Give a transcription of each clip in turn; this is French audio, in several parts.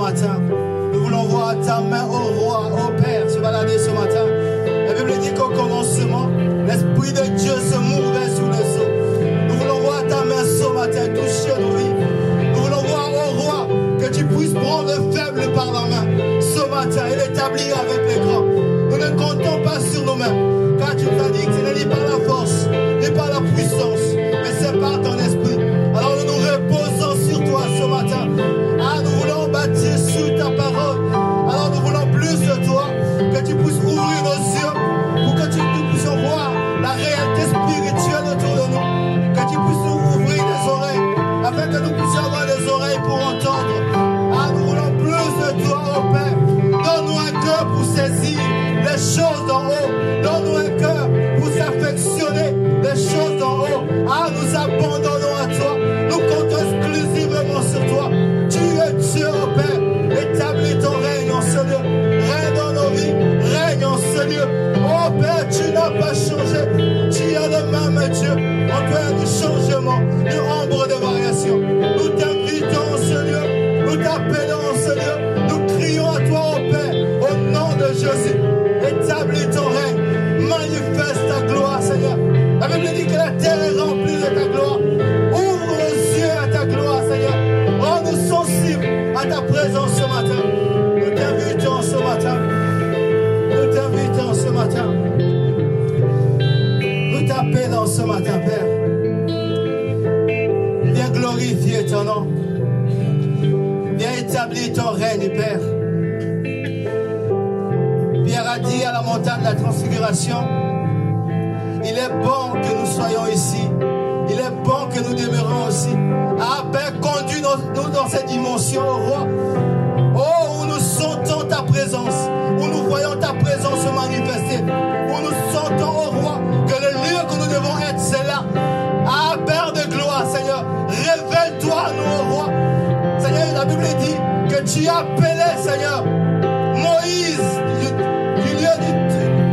matin. Nous voulons voir ta main au roi, au Père, se balader ce matin. La Bible dit qu'au commencement, l'Esprit de Dieu se mouvait sur les eaux. Nous voulons voir ta main ce matin toucher nos vies. Nous voulons voir au roi que tu puisses prendre le faible par la main ce matin et l'établir avec les grands. Nous ne comptons pas sur nous-mêmes, car tu nous as dit que ce ni par la force, ce matin, Père. Viens glorifier ton nom. Viens établir ton règne, Père. Pierre a dit à la montagne de la transfiguration, il est bon que nous soyons ici. Il est bon que nous demeurons aussi. Ah, Père, conduis-nous dans cette dimension, oh roi. Oh, où nous sentons ta présence, où nous voyons ta présence se manifester, où nous sentons, tu appelais, Seigneur, Moïse du, lieu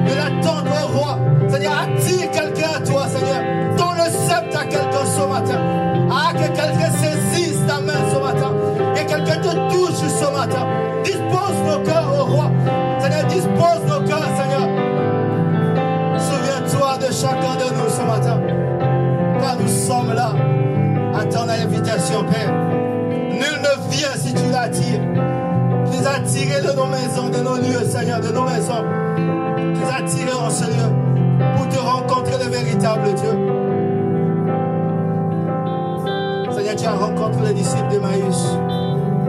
de la oh roi. Seigneur, attire quelqu'un à toi, Seigneur. Donne le sceptre à quelqu'un ce matin. Ah, que quelqu'un saisisse ta main ce matin. Que quelqu'un te touche ce matin. Dispose nos cœurs, oh roi. Seigneur, dispose nos cœurs, Seigneur. Souviens-toi de chacun de nous ce matin. Car nous sommes là. Attends l'invitation, Père. Nul ne vient si tu l'attires. De nos maisons, de nos lieux, Seigneur, de nos maisons. Les as tirés en ce lieu pour te rencontrer le véritable Dieu. Seigneur, tu as rencontré les disciples d'Emmaüs.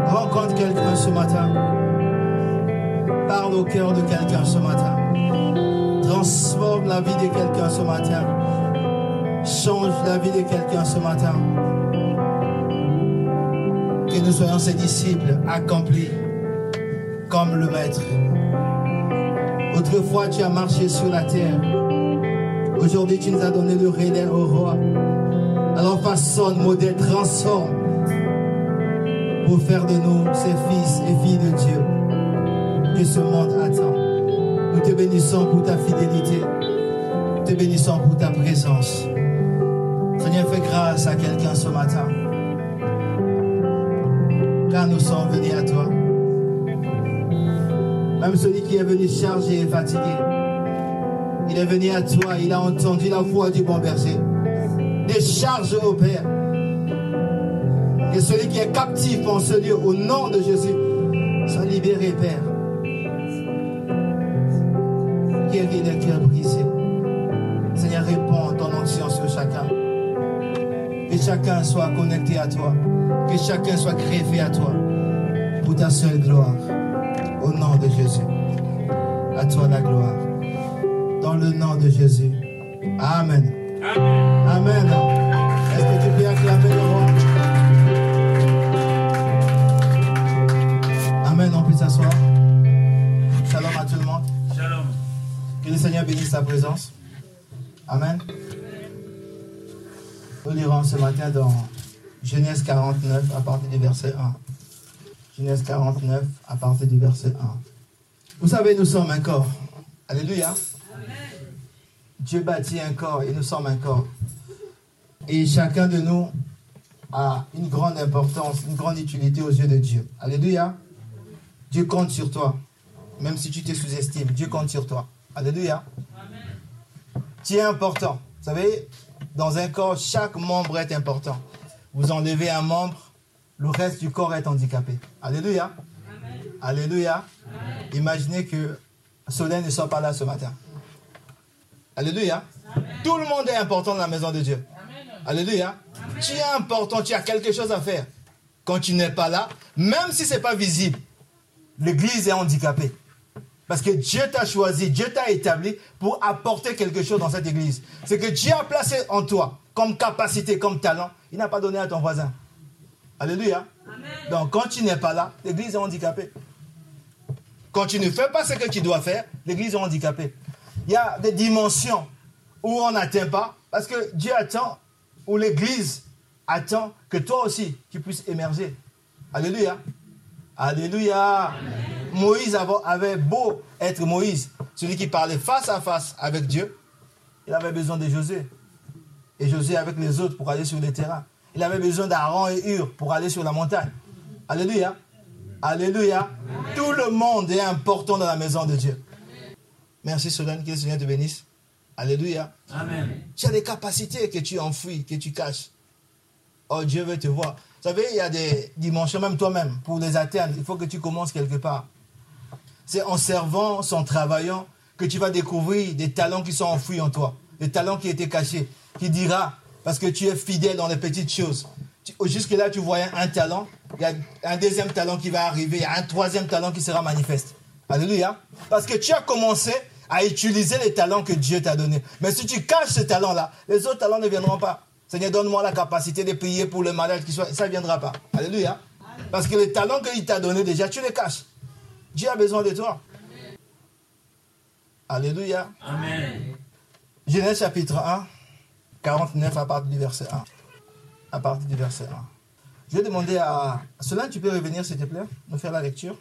Rencontre quelqu'un ce matin. Parle au cœur de quelqu'un ce matin. Transforme la vie de quelqu'un ce matin. Change la vie de quelqu'un ce matin. Que nous soyons ses disciples accomplis comme le Maître. Autrefois, tu as marché sur la terre. Aujourd'hui, tu nous as donné le relais au roi. Alors façonne, modèle, transforme pour faire de nous ses fils et filles de Dieu que ce monde attend. Nous te bénissons pour ta fidélité. Nous te bénissons pour ta présence. Seigneur, fais grâce à quelqu'un ce matin. Car nous sommes venus à toi. Même celui qui est venu chargé et fatigué. Il est venu à toi, il a entendu la voix du bon berger. Décharge, au Père. Que celui qui est captif en ce lieu, au nom de Jésus, soit libéré, Père. Guéris les cœurs brisés. Seigneur, réponds ton onction sur chacun. Que chacun soit connecté à toi. Que chacun soit greffé à toi. Pour ta seule gloire. À toi la gloire. Dans le nom de Jésus. Amen. Amen. Est-ce que tu peux acclamer le roi? Amen. On peut s'asseoir. Shalom à tout le monde. Shalom. Que le Seigneur bénisse ta présence. Amen. Nous lirons ce matin dans Genèse 49 à partir du verset 1. Genèse 49 à partir du verset 1. Vous savez, nous sommes un corps. Alléluia. Dieu bâtit un corps et nous sommes un corps. Et chacun de nous a une grande importance, une grande utilité aux yeux de Dieu. Alléluia. Dieu compte sur toi. Même si tu te sous-estimes, Dieu compte sur toi. Alléluia. Tu es important. Vous savez, dans un corps, chaque membre est important. Vous enlevez un membre, le reste du corps est handicapé. Alléluia. Alléluia. Imaginez que Solène ne soit pas là ce matin. Alléluia. Tout le monde est important dans la maison de Dieu. Alléluia. Tu es important, tu as quelque chose à faire. Quand tu n'es pas là, même si ce n'est pas visible, l'église est handicapée. Parce que Dieu t'a choisi, Dieu t'a établi pour apporter quelque chose dans cette église. Ce que Dieu a placé en toi comme capacité, comme talent, il n'a pas donné à ton voisin. Alléluia. Donc quand tu n'es pas là, l'église est handicapée. Quand tu ne fais pas ce que tu dois faire, l'église est handicapée. Il y a des dimensions où on n'atteint pas, parce que Dieu attend, ou l'église attend que toi aussi, tu puisses émerger. Alléluia. Alléluia. Moïse avait- beau être Moïse, celui qui parlait face à face avec Dieu, il avait besoin de José. Et José avec les autres pour aller sur le terrain. Il avait besoin d'Aaron et Hur pour aller sur la montagne. Alléluia. Alléluia. Tout le monde est important dans la maison de Dieu. Merci Solène, que le Seigneur te bénisse. Alléluia. Amen. Tu as des capacités que tu enfouis, que tu caches. Oh, Dieu veut te voir. Vous savez, il y a des dimensions, même toi-même, pour les atteindre, il faut que tu commences quelque part. C'est en servant, en travaillant, que tu vas découvrir des talents qui sont enfouis en toi, des talents qui étaient cachés, qui dira, parce que tu es fidèle dans les petites choses. Jusque-là, tu voyais un talent, il y a un deuxième talent qui va arriver, il y a un troisième talent qui sera manifeste. Alléluia. Parce que tu as commencé à utiliser les talents que Dieu t'a donnés. Mais si tu caches ce talent-là, les autres talents ne viendront pas. Seigneur, donne-moi la capacité de prier pour le malade qui soit. Ça ne viendra pas. Alléluia. Parce que les talents qu'il t'a donnés déjà, tu les caches. Dieu a besoin de toi. Alléluia. Amen. Genèse chapitre 1, 49 à partir du verset 1. À partir du verset 1. Je vais demander à Solène, tu peux revenir s'il te plaît, nous faire la lecture.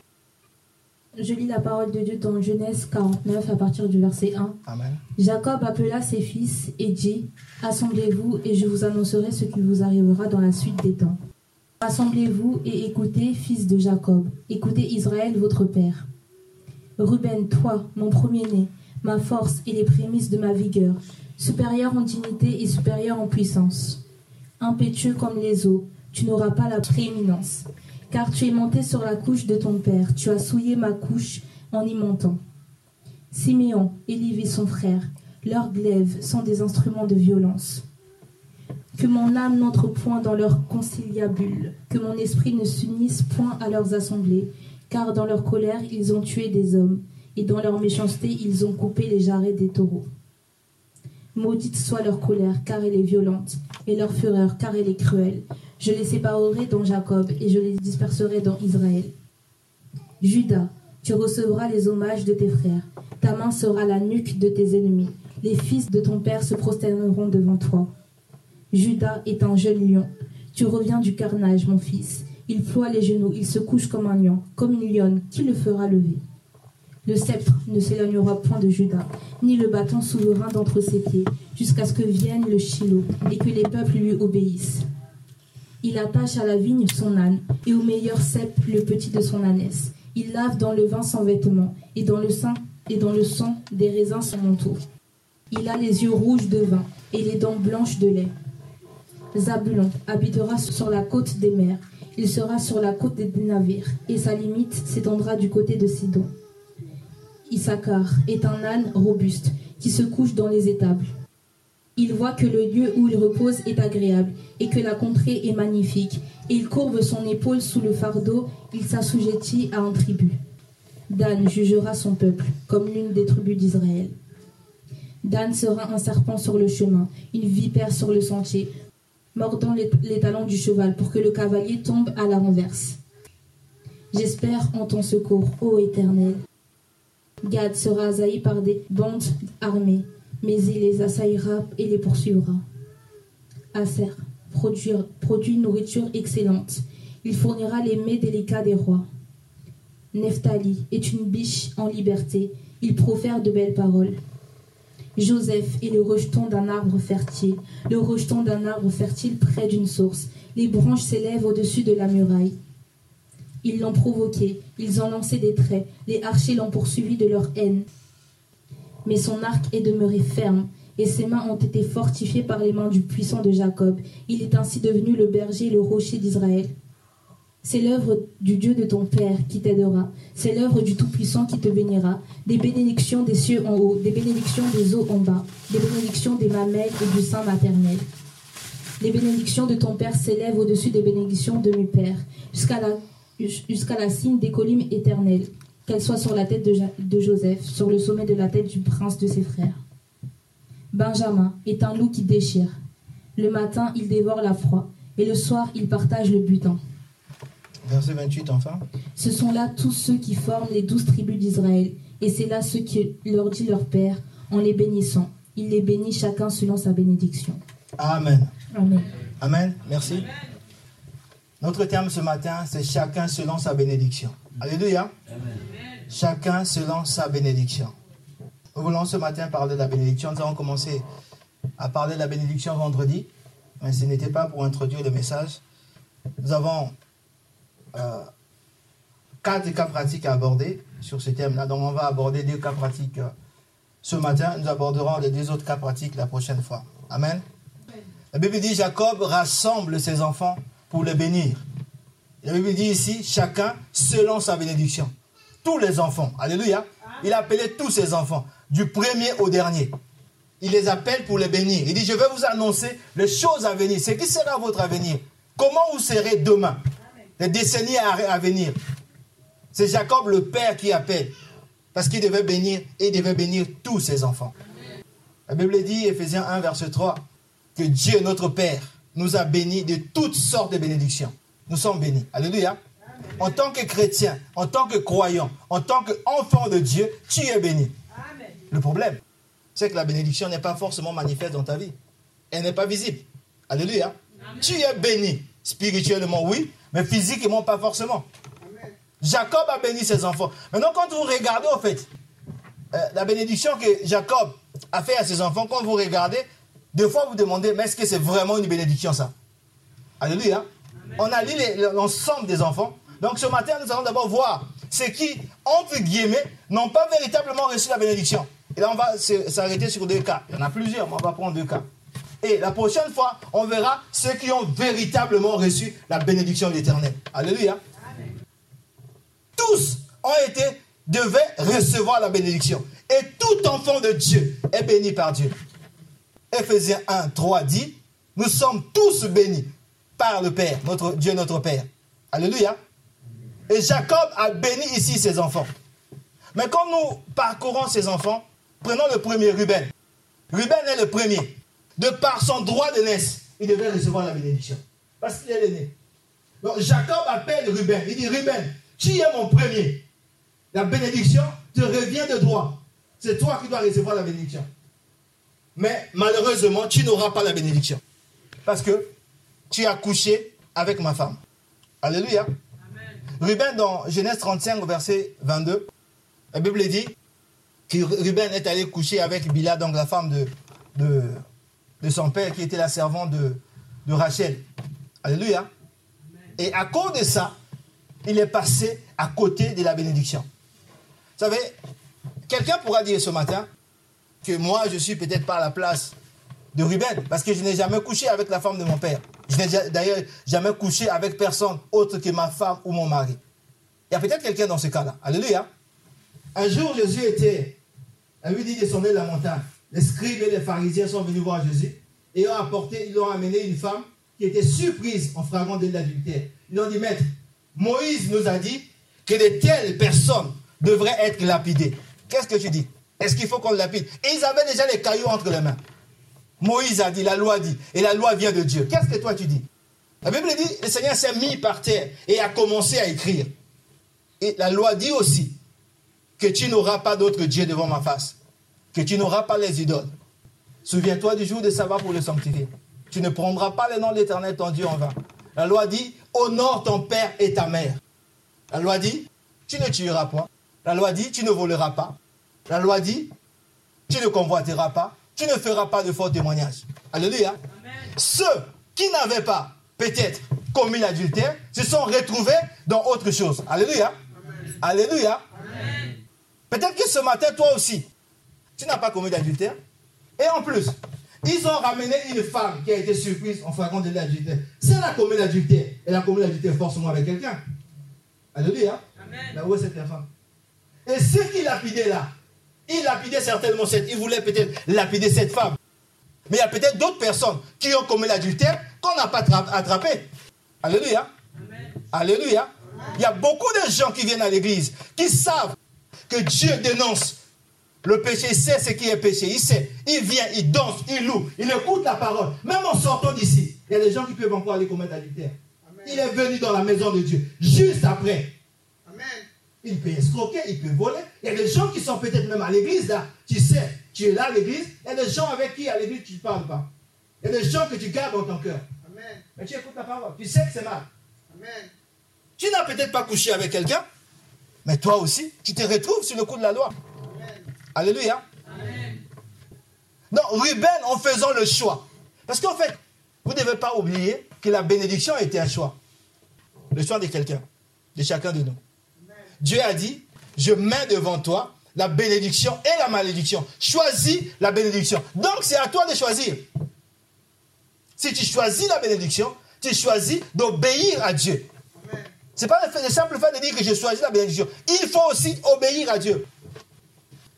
Je lis la parole de Dieu dans Genèse 49 à partir du verset 1. Amen. Jacob appela ses fils et dit Assemblez-vous et je vous annoncerai ce qui vous arrivera dans la suite des temps. Assemblez-vous et écoutez, fils de Jacob, écoutez Israël, votre père. Ruben, toi, mon premier-né, ma force et les prémices de ma vigueur, supérieur en dignité et supérieur en puissance. Impétueux comme les eaux, tu n'auras pas la prééminence, car tu es monté sur la couche de ton père, tu as souillé ma couche en y montant. Siméon, Élive et son frère, leurs glaives sont des instruments de violence. Que mon âme n'entre point dans leur conciliabule, que mon esprit ne s'unisse point à leurs assemblées, car dans leur colère ils ont tué des hommes, et dans leur méchanceté ils ont coupé les jarrets des taureaux. Maudite soit leur colère, car elle est violente, et leur fureur, car elle est cruelle. Je les séparerai dans Jacob, et je les disperserai dans Israël. Judas, tu recevras les hommages de tes frères. Ta main sera la nuque de tes ennemis. Les fils de ton père se prosterneront devant toi. Judas est un jeune lion. Tu reviens du carnage, mon fils. Il ploie les genoux, il se couche comme un lion, comme une lionne. Qui le fera lever? Le sceptre ne s'éloignera point de Judas, ni le bâton souverain d'entre ses pieds, jusqu'à ce que vienne le Shiloh et que les peuples lui obéissent. Il attache à la vigne son âne, et au meilleur cep le petit de son ânesse. Il lave dans le vin son vêtement, et dans le sein et dans le sang des raisins son manteau. Il a les yeux rouges de vin, et les dents blanches de lait. Zabulon habitera sur la côte des mers, il sera sur la côte des navires, et sa limite s'étendra du côté de Sidon. Issachar est un âne robuste qui se couche dans les étables. Il voit que le lieu où il repose est agréable et que la contrée est magnifique. Et il courbe son épaule sous le fardeau, il s'assujettit à un tribut. Dan jugera son peuple comme l'une des tribus d'Israël. Dan sera un serpent sur le chemin, une vipère sur le sentier, mordant les, talons du cheval pour que le cavalier tombe à la renverse. J'espère en ton secours, ô Éternel. Gad sera assailli par des bandes armées, mais il les assaillera et les poursuivra. Aser produit, une nourriture excellente. Il fournira les mets délicats des rois. Nephtali est une biche en liberté. Il profère de belles paroles. Joseph est le rejeton d'un arbre fertile, le rejeton d'un arbre fertile près d'une source. Les branches s'élèvent au-dessus de la muraille. Ils l'ont provoqué, ils ont lancé des traits, les archers l'ont poursuivi de leur haine. Mais son arc est demeuré ferme, et ses mains ont été fortifiées par les mains du puissant de Jacob. Il est ainsi devenu le berger et le rocher d'Israël. C'est l'œuvre du Dieu de ton Père qui t'aidera. C'est l'œuvre du Tout-Puissant qui te bénira. Des bénédictions des cieux en haut, des bénédictions des eaux en bas, des bénédictions des mamelles et du sein maternel. Les bénédictions de ton Père s'élèvent au-dessus des bénédictions de mes pères, jusqu'à la, jusqu'à la cime des collines éternelles, qu'elles soient sur la tête de, Ja- de Joseph, sur le sommet de la tête du prince de ses frères. Benjamin est un loup qui déchire. Le matin, il dévore la proie, et le soir, il partage le butin. Verset 28 enfin. Ce sont là tous ceux qui forment les douze tribus d'Israël, et c'est là ce que leur dit leur Père en les bénissant. Il les bénit chacun selon sa bénédiction. Amen. Amen. Amen. Merci. Notre terme ce matin, c'est chacun selon sa bénédiction. Alléluia. Chacun selon sa bénédiction. Nous voulons ce matin parler de la bénédiction. Nous avons commencé à parler de la bénédiction vendredi, mais ce n'était pas pour introduire le message. Nous avons euh, quatre cas pratiques à aborder sur ce thème-là. Donc on va aborder deux cas pratiques euh, ce matin. Nous aborderons les deux autres cas pratiques la prochaine fois. Amen. La Bible dit Jacob rassemble ses enfants pour les bénir. La Bible dit ici chacun selon sa bénédiction. Tous les enfants. Alléluia. Il a appelé tous ses enfants, du premier au dernier. Il les appelle pour les bénir. Il dit Je vais vous annoncer les choses à venir. Ce qui sera votre avenir? Comment vous serez demain? Les décennies à venir. C'est Jacob le père qui appelle. Parce qu'il devait bénir et il devait bénir tous ses enfants. La Bible dit, Ephésiens 1, verset 3, que Dieu, notre Père, nous a bénis de toutes sortes de bénédictions. Nous sommes bénis. Alléluia. En tant que chrétien, en tant que croyant, en tant qu'enfant de Dieu, tu es béni. Le problème, c'est que la bénédiction n'est pas forcément manifeste dans ta vie. Elle n'est pas visible. Alléluia. Tu es béni. Spirituellement, oui, mais physiquement, pas forcément. Jacob a béni ses enfants. Maintenant, quand vous regardez, en fait, euh, la bénédiction que Jacob a fait à ses enfants, quand vous regardez, des fois vous demandez, mais est-ce que c'est vraiment une bénédiction ça? Alléluia. On a lu l'ensemble des enfants. Donc ce matin, nous allons d'abord voir ceux qui, entre guillemets, n'ont pas véritablement reçu la bénédiction. Et là, on va s'arrêter sur deux cas. Il y en a plusieurs, mais on va prendre deux cas. Et la prochaine fois, on verra ceux qui ont véritablement reçu la bénédiction de l'Éternel. Alléluia. Tous ont été, devaient recevoir la bénédiction. Et tout enfant de Dieu est béni par Dieu. Ephésiens 1, 3 dit, nous sommes tous bénis par le Père, notre Dieu notre Père. Alléluia. Et Jacob a béni ici ses enfants. Mais quand nous parcourons ses enfants, prenons le premier, Ruben. Ruben est le premier. De par son droit de naissance, il devait recevoir la bénédiction. Parce qu'il est l'aîné. Donc Jacob appelle Ruben. Il dit, Ruben, tu es mon premier? La bénédiction te revient de droit. C'est toi qui dois recevoir la bénédiction. Mais malheureusement, tu n'auras pas la bénédiction. Parce que tu as couché avec ma femme. Alléluia. Ruben, dans Genèse 35, au verset 22, la Bible dit que Ruben est allé coucher avec Bila, donc la femme de, de, de son père, qui était la servante de, de Rachel. Alléluia. Et à cause de ça, il est passé à côté de la bénédiction. Vous savez, quelqu'un pourra dire ce matin moi, je suis peut-être pas à la place de Ruben, parce que je n'ai jamais couché avec la femme de mon père. Je n'ai d'ailleurs jamais couché avec personne autre que ma femme ou mon mari. Il y a peut-être quelqu'un dans ce cas-là. Alléluia. Un jour, Jésus était, à lui dit descendre de la montagne. Les scribes et les pharisiens sont venus voir Jésus et ont apporté, ils ont amené une femme qui était surprise en frappant de l'adultère. Ils ont dit, maître, Moïse nous a dit que de telles personnes devraient être lapidées. Qu'est-ce que tu dis? Est-ce qu'il faut qu'on lapide Et ils avaient déjà les cailloux entre les mains. Moïse a dit, la loi dit, et la loi vient de Dieu. Qu'est-ce que toi tu dis? La Bible dit, le Seigneur s'est mis par terre et a commencé à écrire. Et la loi dit aussi que tu n'auras pas d'autre Dieu devant ma face, que tu n'auras pas les idoles. Souviens-toi du jour de sabbat pour le sanctifier. Tu ne prendras pas le nom de l'Éternel, ton Dieu, en vain. La loi dit, honore ton père et ta mère. La loi dit, tu ne tueras pas. La loi dit, tu ne voleras pas. La loi dit, tu ne convoiteras pas. Tu ne feras pas de faux témoignages. Alléluia. Ceux qui n'avaient pas, peut-être, commis l'adultère, se sont retrouvés dans autre chose. Alléluia. Alléluia. Peut-être que ce matin, toi aussi, tu n'as pas commis l'adultère. Et en plus, ils ont ramené une femme qui a été surprise en faisant de l'adultère. Si elle a commis l'adultère, elle a commis l'adultère forcément avec quelqu'un. Alléluia. Amen. Là où est cette femme? Et ceux qui lapidaient là, ils lapidaient certainement cette, ils voulaient peut-être lapider cette femme. Mais il y a peut-être d'autres personnes qui ont commis l'adultère qu'on n'a pas attrapé. Alléluia. Amen. Alléluia. Il y a beaucoup de gens qui viennent à l'église, qui savent que Dieu dénonce le péché, il sait ce qui est péché, il sait. Il vient, il danse, il loue, il écoute la parole. Même en sortant d'ici, il y a des gens qui peuvent encore aller commettre l'adultère. Il est venu dans la maison de Dieu, juste après. Amen. Il peut escroquer, il peut voler. Il y a des gens qui sont peut-être même à l'église là. Tu sais, tu es là à l'église. Il y a des gens avec qui à l'église tu ne parles pas. Il y a des gens que tu gardes dans ton cœur. Mais tu écoutes la parole. Tu sais que c'est mal. Amen. Tu n'as peut-être pas couché avec quelqu'un, mais toi aussi, tu te retrouves sur le coup de la loi. Alléluia. Donc, Ruben, en faisant le choix. Parce qu'en fait, vous ne devez pas oublier que la bénédiction était un choix. Le choix de quelqu'un, de chacun de nous. Dieu a dit, je mets devant toi la bénédiction et la malédiction. Choisis la bénédiction. Donc, c'est à toi de choisir. Si tu choisis la bénédiction, tu choisis d'obéir à Dieu. Ce n'est pas le, simple fait de dire que je choisis la bénédiction. Il faut aussi obéir à Dieu.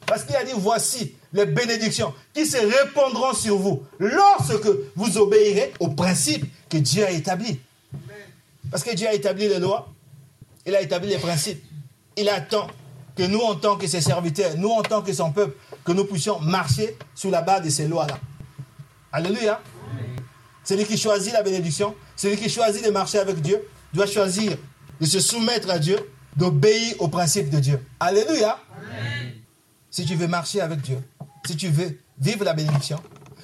Parce qu'il a dit, voici les bénédictions qui se répandront sur vous lorsque vous obéirez aux principes que Dieu a établis. Parce que Dieu a établi les lois, il a établi les principes. Il attend que nous, en tant que ses serviteurs, nous, en tant que son peuple, que nous puissions marcher sous la base de ces lois-là. Alléluia. Celui qui choisit la bénédiction, celui qui choisit de marcher avec Dieu, doit choisir de se soumettre à Dieu, d'obéir aux principes de Dieu. Alléluia si tu veux marcher avec Dieu, si tu veux vivre la bénédiction.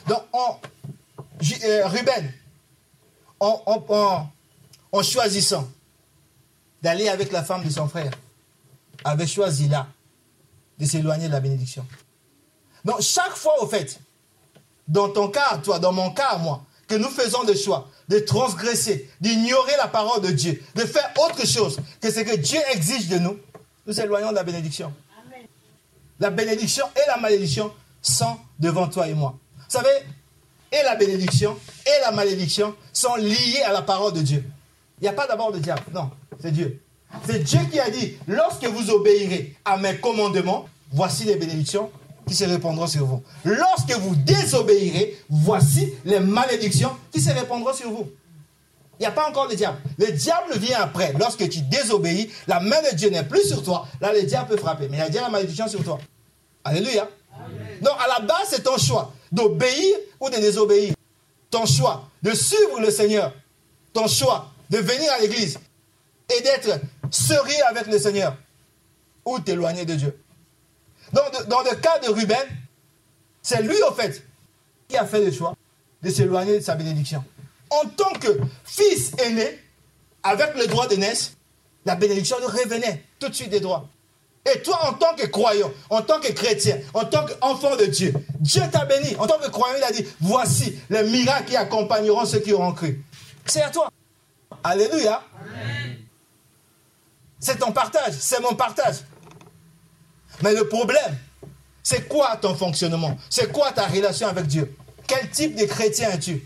Donc, en, euh, Ruben, en, en, choisissant d'aller avec la femme de son frère, avait choisi là de s'éloigner de la bénédiction. Donc, chaque fois, au fait, dans ton cas, toi, dans mon cas, moi, que nous faisons des choix, de transgresser, d'ignorer la parole de Dieu, de faire autre chose que ce que Dieu exige de nous, nous éloignons de la bénédiction. La bénédiction et la malédiction sont devant toi et moi. Vous savez, et la bénédiction et la malédiction sont liées à la parole de Dieu. Il n'y a pas d'abord de diable, non, c'est Dieu. C'est Dieu qui a dit, lorsque vous obéirez à mes commandements, voici les bénédictions qui se répandront sur vous. Lorsque vous désobéirez, voici les malédictions qui se répandront sur vous. Il n'y a pas encore le diable. Le diable vient après. Lorsque tu désobéis, la main de Dieu n'est plus sur toi. Là, le diable peut frapper. Mais il y a déjà la malédiction sur toi. Alléluia. Donc, à la base, c'est ton choix d'obéir ou de désobéir. Ton choix de suivre le Seigneur. Ton choix de venir à l'église et d'être serré avec le Seigneur ou t'éloigner de Dieu. Dans le cas de Ruben, c'est lui, au fait, qui a fait le choix de s'éloigner de sa bénédiction en tant que fils aîné, avec le droit de naissance, la bénédiction revenait tout de suite des droits. Et toi, en tant que croyant, en tant que chrétien, en tant qu'enfant de Dieu, Dieu t'a béni. En tant que croyant, il a dit, voici les miracles qui accompagneront ceux qui auront cru. C'est à toi. Alléluia. C'est ton partage, c'est mon partage. Mais le problème, c'est quoi ton fonctionnement? C'est quoi ta relation avec Dieu? Quel type de chrétien es-tu?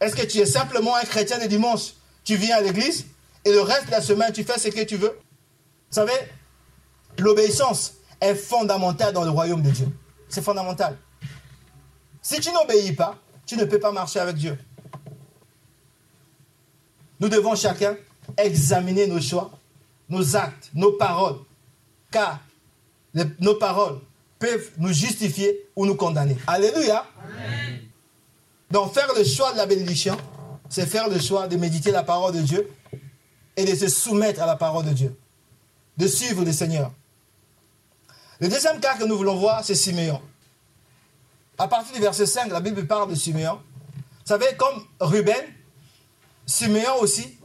Est-ce que tu es simplement un chrétien de dimanche? Tu viens à l'église et le reste de la semaine, tu fais ce que tu veux? Vous savez, l'obéissance est fondamentale dans le royaume de Dieu. C'est fondamental. Si tu n'obéis pas, tu ne peux pas marcher avec Dieu. Nous devons chacun examiner nos choix, nos actes, nos paroles, car nos paroles peuvent nous justifier ou nous condamner. Alléluia. Donc faire le choix de la bénédiction, c'est faire le choix de méditer la parole de Dieu et de se soumettre à la parole de Dieu, de suivre le Seigneur. Le deuxième cas que nous voulons voir, c'est Siméon. À partir du verset 5, la Bible parle de Siméon. Vous savez, comme Ruben, Siméon aussi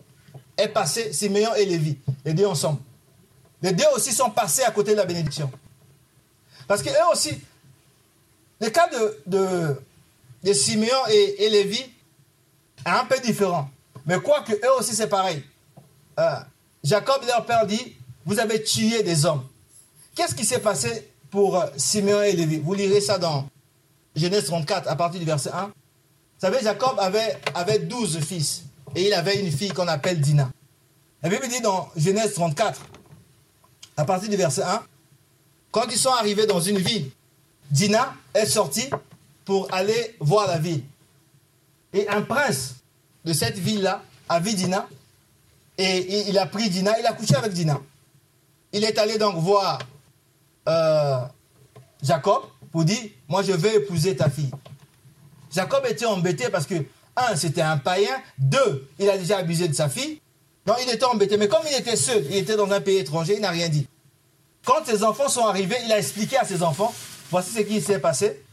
est passé, Siméon et Lévi, les deux ensemble. Les deux aussi sont passés à côté de la bénédiction. Parce que eux aussi, le cas de, de, Siméon et, Lévi est un peu différent. Mais quoique eux aussi c'est pareil. Euh, Jacob, leur père, dit, vous avez tué des hommes. Qu'est-ce qui s'est passé pour euh, Siméon et Lévi? Vous lirez ça dans Genèse 34, à partir du verset 1. Vous savez, Jacob avait, avait 12 fils et il avait une fille qu'on appelle Dina. La Bible dit dans Genèse 34, à partir du verset 1, quand ils sont arrivés dans une ville, Dina est sortie pour aller voir la ville. Et un prince de cette ville-là a vu Dina et il a pris Dina, il a couché avec Dina. Il est allé donc voir euh, Jacob pour dire, moi je vais épouser ta fille. Jacob était embêté parce que, un, c'était un païen, deux, il a déjà abusé de sa fille. Donc il était embêté. Mais comme il était seul, il était dans un pays étranger, il n'a rien dit. Quand ses enfants sont arrivés, il a expliqué à ses enfants, voici ce qui s'est passé.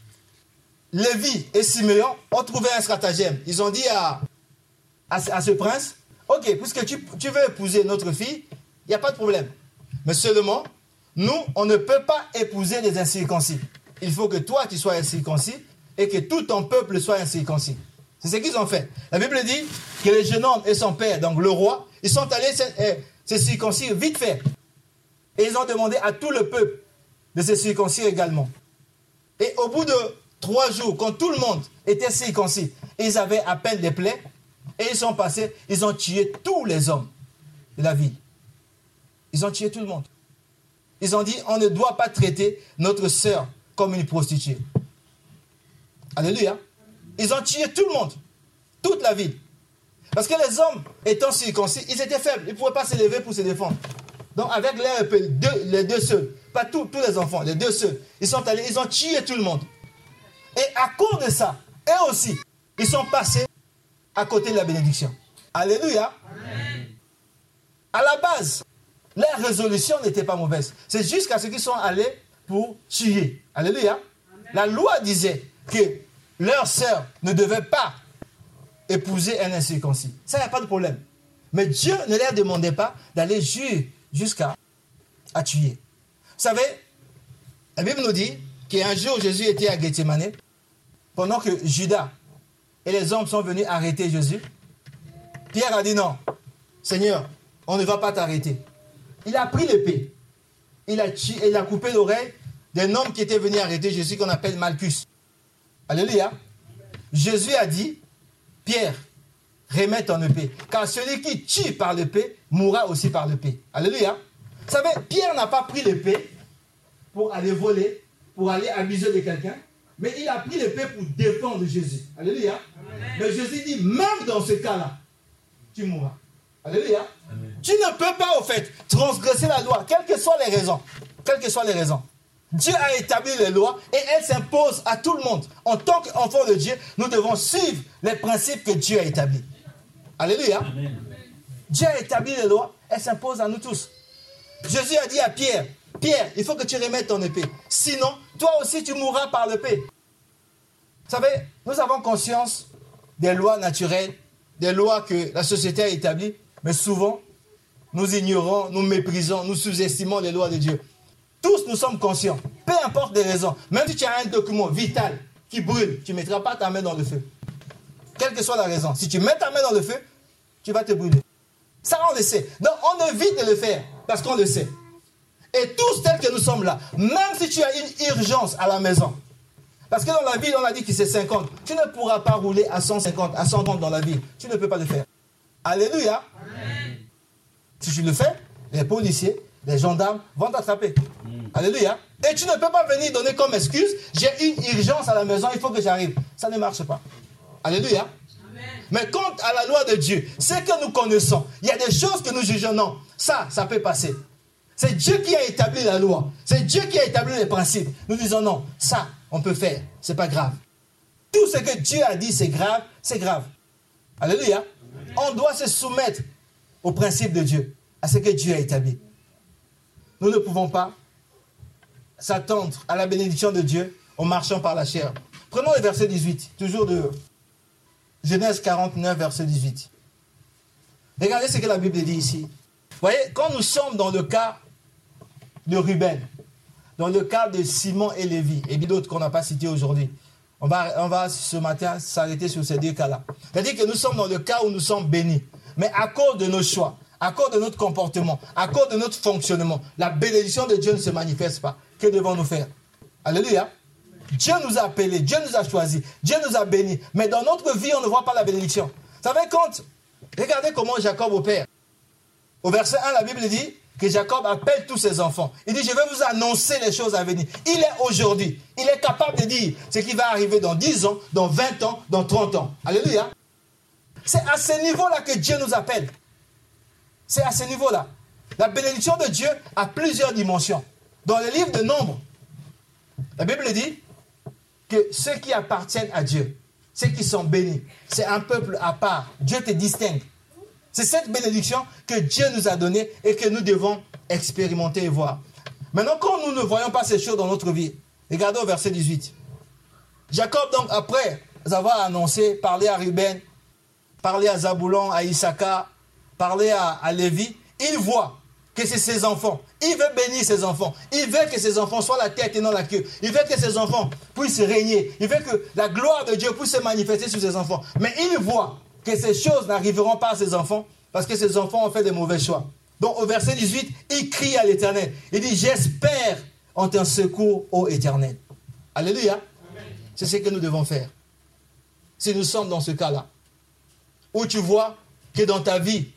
Lévi et Siméon ont trouvé un stratagème. Ils ont dit à, ce prince, ok, puisque tu, tu veux épouser notre fille, il n'y a pas de problème. Mais seulement, nous, on ne peut pas épouser des incirconcis. Il faut que toi, tu sois incirconcis et que tout ton peuple soit incirconcis. C'est ce qu'ils ont fait. La Bible dit que le jeune homme et son père, donc le roi, ils sont allés se circoncire vite fait. Et ils ont demandé à tout le peuple de se circoncire également. Et au bout de trois jours, quand tout le monde était circoncis, ils avaient à peine des plaies, et ils sont passés, ils ont tué tous les hommes de la vie. Ils ont tué tout le monde. Ils ont dit, on ne doit pas traiter notre sœur comme une prostituée. Alléluia. Ils ont tué tout le monde, toute la ville. Parce que les hommes étant circoncis, ils étaient faibles, ils ne pouvaient pas se lever pour se défendre. Donc avec les deux, les deux seuls, pas tous, tous les enfants, les deux seuls, ils sont allés, ils ont tué tout le monde. Et à cause de ça, eux aussi, ils sont passés à côté de la bénédiction. Alléluia. À la base, leur résolution n'était pas mauvaise. C'est jusqu'à ce qu'ils sont allés pour tuer. Alléluia. La loi disait que leur sœur ne devait pas épouser un incirconcis. Ça, il n'y a pas de problème. Mais Dieu ne leur demandait pas d'aller jusqu'à à tuer. Vous savez, la Bible nous dit qu'un jour Jésus était à Gethsemane, pendant que Judas et les hommes sont venus arrêter Jésus. Pierre a dit non, Seigneur, on ne va pas t'arrêter. Il a pris l'épée. Il a, il a coupé l'oreille d'un homme qui était venu arrêter Jésus qu'on appelle Malchus. Alléluia. Jésus a dit, Pierre, remets ton épée. Car celui qui tue par l'épée mourra aussi par l'épée. Alléluia. Vous savez, Pierre n'a pas pris l'épée pour aller voler, pour aller abuser de quelqu'un, mais il a pris l'épée pour défendre Jésus. Alléluia. Mais Jésus dit, même dans ce cas-là, tu mourras. Alléluia. Tu ne peux pas, au fait, transgresser la loi, quelles que soient les raisons. Quelles que soient les raisons. Dieu a établi les lois et elles s'imposent à tout le monde. En tant qu'enfant de Dieu, nous devons suivre les principes que Dieu a établis. Alléluia. Dieu a établi les lois, elles s'imposent à nous tous. Jésus a dit à Pierre, Pierre, il faut que tu remettes ton épée. Sinon, toi aussi, tu mourras par l'épée. Vous savez, nous avons conscience des lois naturelles, des lois que la société a établies, mais souvent, nous ignorons, nous méprisons, nous sous-estimons les lois de Dieu. Tous nous sommes conscients, peu importe les raisons. Même si tu as un document vital qui brûle, tu ne mettras pas ta main dans le feu. Quelle que soit la raison. Si tu mets ta main dans le feu, tu vas te brûler. Ça, on le sait. Donc, on évite de le faire parce qu'on le sait. Et tous tels que nous sommes là, même si tu as une urgence à la maison, parce que dans la ville, on a dit que c'est 50, tu ne pourras pas rouler à 150, à 130 dans la ville. Tu ne peux pas le faire. Alléluia. Si tu le fais, les policiers, les gendarmes vont t'attraper. Alléluia. Et tu ne peux pas venir donner comme excuse, j'ai une urgence à la maison, il faut que j'arrive. Ça ne marche pas. Alléluia. Mais quant à la loi de Dieu, ce que nous connaissons, il y a des choses que nous jugeons, non, ça, ça peut passer. C'est Dieu qui a établi la loi. C'est Dieu qui a établi les principes. Nous disons non, ça, on peut faire. C'est pas grave. Tout ce que Dieu a dit, c'est grave, c'est grave. Alléluia. On doit se soumettre aux principes de Dieu, à ce que Dieu a établi. Nous ne pouvons pas s'attendre à la bénédiction de Dieu en marchant par la chair. Prenons le verset 18, toujours de Genèse 49, verset 18. Regardez ce que la Bible dit ici. Vous voyez, quand nous sommes dans le cas de Ruben, dans le cas de Simon et Lévi, et bien d'autres qu'on n'a pas cités aujourd'hui, on va, on va ce matin s'arrêter sur ces deux cas-là. C'est-à-dire que nous sommes dans le cas où nous sommes bénis. Mais à cause de nos choix, à cause de notre comportement, à cause de notre fonctionnement, la bénédiction de Dieu ne se manifeste pas. Que devons-nous faire? Alléluia. Dieu nous a appelés, Dieu nous a choisis, Dieu nous a bénis. Mais dans notre vie, on ne voit pas la bénédiction. Vous savez, quand, regardez comment Jacob opère. Au verset 1, la Bible dit que Jacob appelle tous ses enfants. Il dit, je vais vous annoncer les choses à venir. Il est aujourd'hui. Il est capable de dire ce qui va arriver dans 10 ans, dans 20 ans, dans 30 ans. Alléluia. C'est à ce niveau-là que Dieu nous appelle. C'est à ce niveau-là. La bénédiction de Dieu a plusieurs dimensions. Dans le livre de Nombre, la Bible dit que ceux qui appartiennent à Dieu, ceux qui sont bénis, c'est un peuple à part. Dieu te distingue. C'est cette bénédiction que Dieu nous a donnée et que nous devons expérimenter et voir. Maintenant, quand nous ne voyons pas ces choses dans notre vie, regardez au verset 18. Jacob, donc, après avoir annoncé, parlé à Ruben, parlé à Zaboulon, à Issachar, parlé à, à Lévi, il voit que c'est ses enfants. Il veut bénir ses enfants. Il veut que ses enfants soient la tête et non la queue. Il veut que ses enfants puissent régner. Il veut que la gloire de Dieu puisse se manifester sur ses enfants. Mais il voit que ces choses n'arriveront pas à ses enfants parce que ses enfants ont fait des mauvais choix. Donc au verset 18, il crie à l'Éternel. Il dit, j'espère en ton secours, ô Éternel. Alléluia. C'est ce que nous devons faire. Si nous sommes dans ce cas-là, où tu vois que dans ta vie,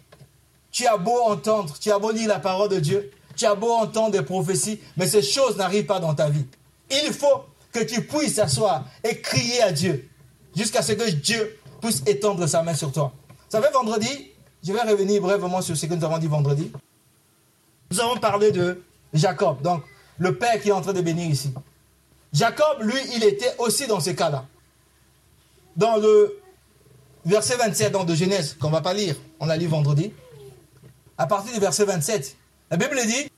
tu as beau entendre, tu as beau lire la parole de Dieu, tu as beau entendre des prophéties, mais ces choses n'arrivent pas dans ta vie. Il faut que tu puisses t'asseoir et crier à Dieu jusqu'à ce que Dieu puisse étendre sa main sur toi. Vous savez, vendredi, je vais revenir brièvement sur ce que nous avons dit vendredi. Nous avons parlé de Jacob, donc le père qui est en train de bénir ici. Jacob, lui, il était aussi dans ce cas-là. Dans le verset 27 donc, de Genèse, qu'on ne va pas lire, on l'a lu vendredi, à partir du verset 27, la Bible dit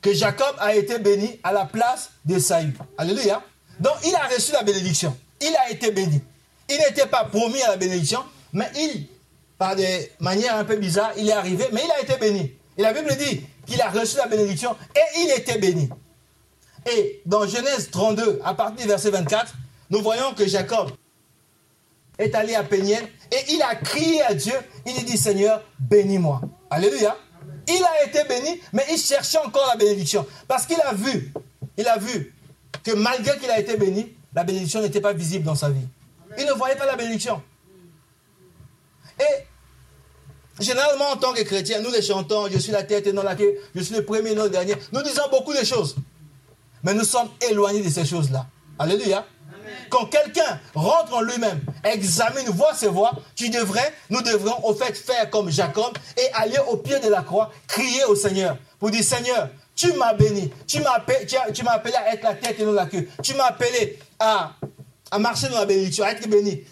que Jacob a été béni à la place de Saül. Alléluia. Donc il a reçu la bénédiction. Il a été béni. Il n'était pas promis à la bénédiction, mais il, par des manières un peu bizarres, il est arrivé, mais il a été béni. Et la Bible dit qu'il a reçu la bénédiction et il était béni. Et dans Genèse 32, à partir du verset 24, nous voyons que Jacob est allé à Péniel et il a crié à Dieu. Il dit Seigneur, bénis-moi. Alléluia. Il a été béni, mais il cherchait encore la bénédiction. Parce qu'il a vu, il a vu que malgré qu'il a été béni, la bénédiction n'était pas visible dans sa vie. Il ne voyait pas la bénédiction. Et généralement, en tant que chrétien, nous les chantons, je suis la tête et non la queue, je suis le premier et non le dernier. Nous disons beaucoup de choses. Mais nous sommes éloignés de ces choses-là. Alléluia. Quand quelqu'un rentre en lui-même, examine, voit ses voies, tu devrais, nous devrons au fait faire comme Jacob et aller au pied de la croix, crier au Seigneur pour dire Seigneur, tu m'as béni, tu m'as appelé, appelé, à être la tête et non la queue, tu m'as appelé à, à marcher dans la bénédiction, à être béni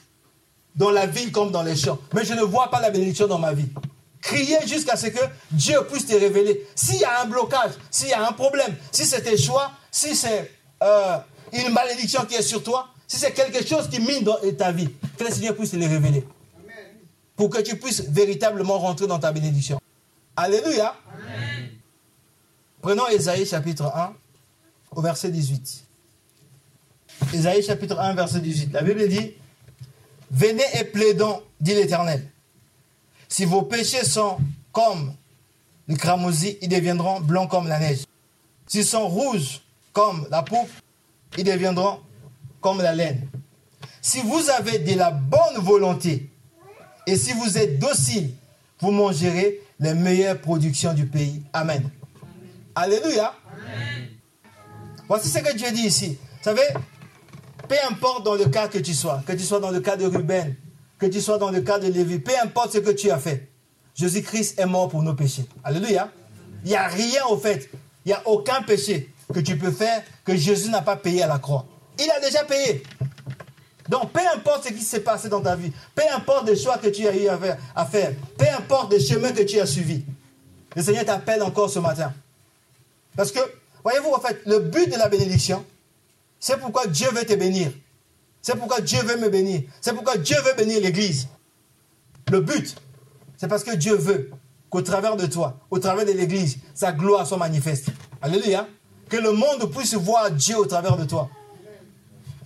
dans la ville comme dans les champs. Mais je ne vois pas la bénédiction dans ma vie. Crier jusqu'à ce que Dieu puisse te révéler. S'il y a un blocage, s'il y a un problème, si c'est tes choix, si c'est euh, une malédiction qui est sur toi, si c'est quelque chose qui mine dans ta vie, que le Seigneur puisse le révéler. Pour que tu puisses véritablement rentrer dans ta bénédiction. Alléluia. Prenons Ésaïe chapitre 1 au verset 18. Ésaïe chapitre 1 verset 18. La Bible dit, Venez et plaidons, dit l'Éternel. Si vos péchés sont comme le cramoisi, ils deviendront blancs comme la neige. S'ils sont rouges comme la pourpre, ils deviendront comme la laine. Si vous avez de la bonne volonté et si vous êtes docile, vous mangerez les meilleures productions du pays. Amen. Alléluia. Voici ce que Dieu dit ici. Vous savez, peu importe dans le cas que tu sois, que tu sois dans le cas de Ruben, que tu sois dans le cas de Lévi, peu importe ce que tu as fait, Jésus-Christ est mort pour nos péchés. Alléluia. Il n'y a rien au fait, il n'y a aucun péché que tu peux faire que Jésus n'a pas payé à la croix. Il a déjà payé. Donc, peu importe ce qui s'est passé dans ta vie, peu importe les choix que tu as eu à faire, peu importe les chemins que tu as suivis, le Seigneur t'appelle encore ce matin. Parce que, voyez-vous, en fait, le but de la bénédiction, c'est pourquoi Dieu veut te bénir. C'est pourquoi Dieu veut me bénir. C'est pourquoi Dieu veut bénir l'Église. Le but, c'est parce que Dieu veut qu'au travers de toi, au travers de l'Église, sa gloire soit manifeste. Alléluia. Que le monde puisse voir Dieu au travers de toi.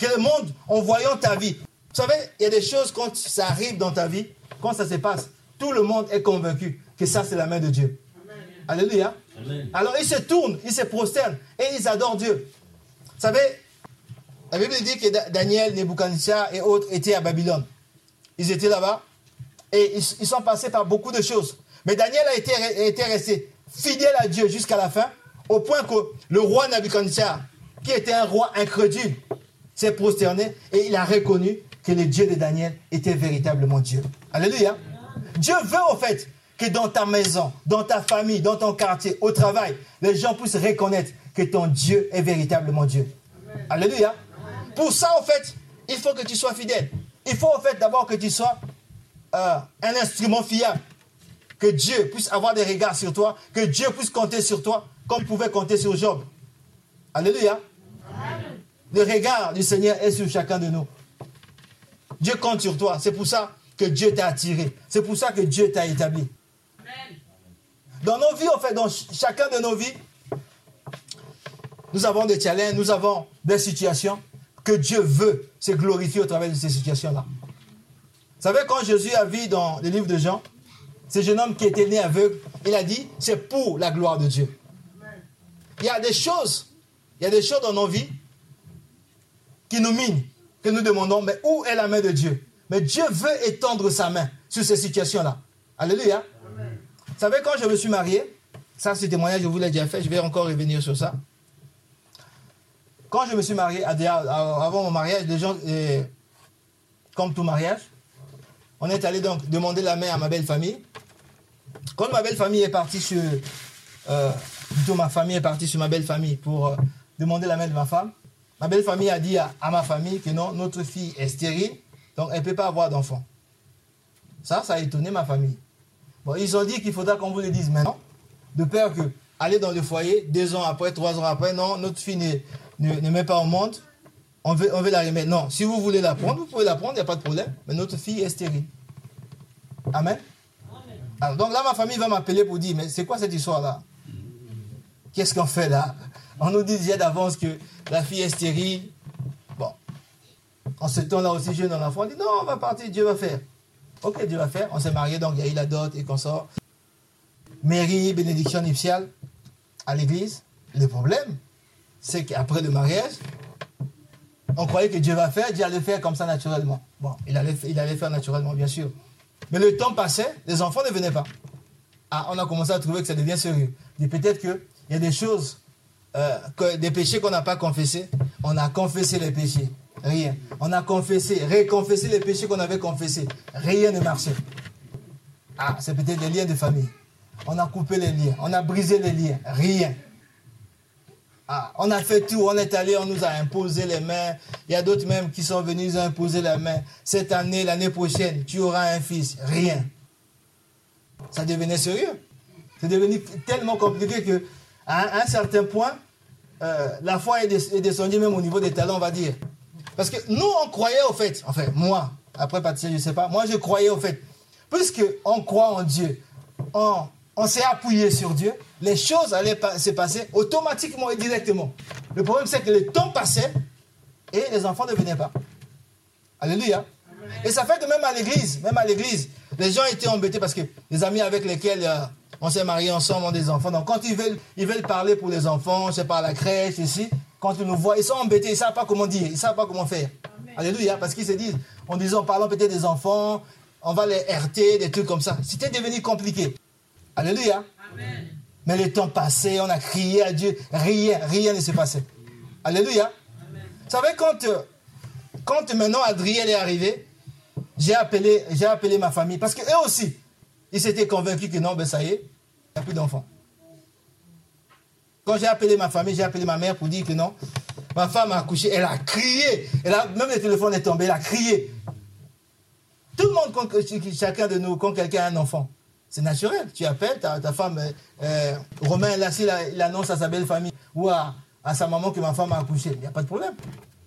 Que le monde, en voyant ta vie. Vous savez, il y a des choses quand ça arrive dans ta vie, quand ça se passe, tout le monde est convaincu que ça, c'est la main de Dieu. Alléluia. Alors ils se tournent, ils se prosternent et ils adorent Dieu. Vous savez, la Bible dit que Daniel, Nebuchadnezzar et autres étaient à Babylone. Ils étaient là-bas et ils, sont passés par beaucoup de choses. Mais Daniel a été, été resté fidèle à Dieu jusqu'à la fin, au point que le roi Nebuchadnezzar, qui était un roi incrédule, s'est prosterné et il a reconnu que le Dieu de Daniel était véritablement Dieu. Alléluia. Dieu veut au fait que dans ta maison, dans ta famille, dans ton quartier, au travail, les gens puissent reconnaître que ton Dieu est véritablement Dieu. Alléluia. Pour ça, en fait, il faut que tu sois fidèle. Il faut en fait d'abord que tu sois euh, un instrument fiable. Que Dieu puisse avoir des regards sur toi, que Dieu puisse compter sur toi comme il pouvait compter sur Job. Alléluia. Le regard du Seigneur est sur chacun de nous. Dieu compte sur toi. C'est pour ça que Dieu t'a attiré. C'est pour ça que Dieu t'a établi. Dans nos vies, en fait, dans chacun de nos vies, nous avons des challenges, nous avons des situations que Dieu veut se glorifier au travers de ces situations-là. Vous savez, quand Jésus a vu dans le livre de Jean, ce jeune homme qui était né aveugle, il a dit, c'est pour la gloire de Dieu. Il y a des choses, il y a des choses dans nos vies qui nous minent, que nous demandons, mais où est la main de Dieu? Mais Dieu veut étendre sa main sur ces situations-là. Alléluia. Vous savez, quand je me suis marié, ça c'est témoignage, je vous l'ai déjà fait, je vais encore revenir sur ça. Quand je me suis marié, avant mon mariage, les gens, comme tout mariage, on est allé donc demander la main à ma belle famille. Quand ma belle famille est partie sur, euh, plutôt ma famille est partie sur ma belle famille pour euh, demander la main de ma femme, ma belle famille a dit à, ma famille que non, notre fille est stérile, donc elle ne peut pas avoir d'enfant. Ça, ça a étonné ma famille. Bon, ils ont dit qu'il faudra qu'on vous le dise maintenant, de peur que aller dans le foyer, deux ans après, trois ans après, non, notre fille ne, ne, met pas au monde, on veut, la remettre. Non, si vous voulez la prendre, vous pouvez la prendre, il n'y a pas de problème, mais notre fille est stérile. Amen. Alors, donc là, ma famille va m'appeler pour dire, mais c'est quoi cette histoire-là? Qu'est-ce qu'on fait là? On nous dit déjà d'avance que la fille est stérile. Bon, en ce temps-là aussi jeune, dans l'enfant, on dit, non, on va partir, Dieu va faire. Ok, Dieu va faire. On s'est marié, donc il y a eu la dot et qu'on sort. Mairie, bénédiction nuptiale à l'église. Le problème, c'est qu'après le mariage, on croyait que Dieu va faire, Dieu allait faire comme ça naturellement. Bon, il allait, faire naturellement, bien sûr. Mais le temps passait, les enfants ne venaient pas. Ah, on a commencé à trouver que ça devient sérieux. peut-être qu'il y a des choses, euh, des péchés qu'on n'a pas confessés. On a confessé les péchés. Rien. On a confessé, réconfessé les péchés qu'on avait confessés. Rien ne marchait. Ah, c'est peut-être des liens de famille. On a coupé les liens. On a brisé les liens. Rien. Ah, on a fait tout, on est allé, on nous a imposé les mains. Il y a d'autres même qui sont venus, ils ont imposé les mains. Cette année, l'année prochaine, tu auras un fils. Rien. Ça devenait sérieux. C'est devenu tellement compliqué que, à un, certain point, euh, la foi est, descendue même au niveau des talents, on va dire. Parce que nous, on croyait au fait, enfin, moi, après Patricia, je ne sais pas, moi, je croyais au fait, puisque on croit en Dieu, on, on s'est appuyé sur Dieu, les choses allaient se passer automatiquement et directement. Le problème, c'est que le temps passait et les enfants ne venaient pas. Alléluia. Et ça fait que même à l'église, même à l'église, les gens étaient embêtés parce que les amis avec lesquels euh, on s'est mariés ensemble ont des enfants. Donc quand ils veulent, ils veulent parler pour les enfants, je sais pas, à la crèche, ici, quand ils nous voient, ils sont embêtés, ils ne savent pas comment dire, ils ne savent pas comment faire. Alléluia, parce qu'ils se disent, en disant, parlant peut-être des enfants, on va les RT, des trucs comme ça. C'était devenu compliqué. Alléluia. Mais le temps passait, on a crié à Dieu, rien, rien ne s'est passé. Alléluia. Vous savez, quand, euh, quand maintenant Adrien est arrivé, j'ai appelé, j'ai appelé ma famille, parce qu'eux aussi, ils s'étaient convaincus que non, ben ça y est, il n'y a plus d'enfants. Quand j'ai appelé ma famille, j'ai appelé ma mère pour dire que non, ma femme a accouché, elle a crié, elle a, même le téléphone est tombé, elle a crié. Tout le monde, quand, chacun de nous, quand quelqu'un a un enfant, c'est naturel. Tu appelles ta, femme, euh, euh, Romain, là, s'il il annonce à sa belle famille ou à, sa maman que ma femme a accouché, il n'y a pas de problème.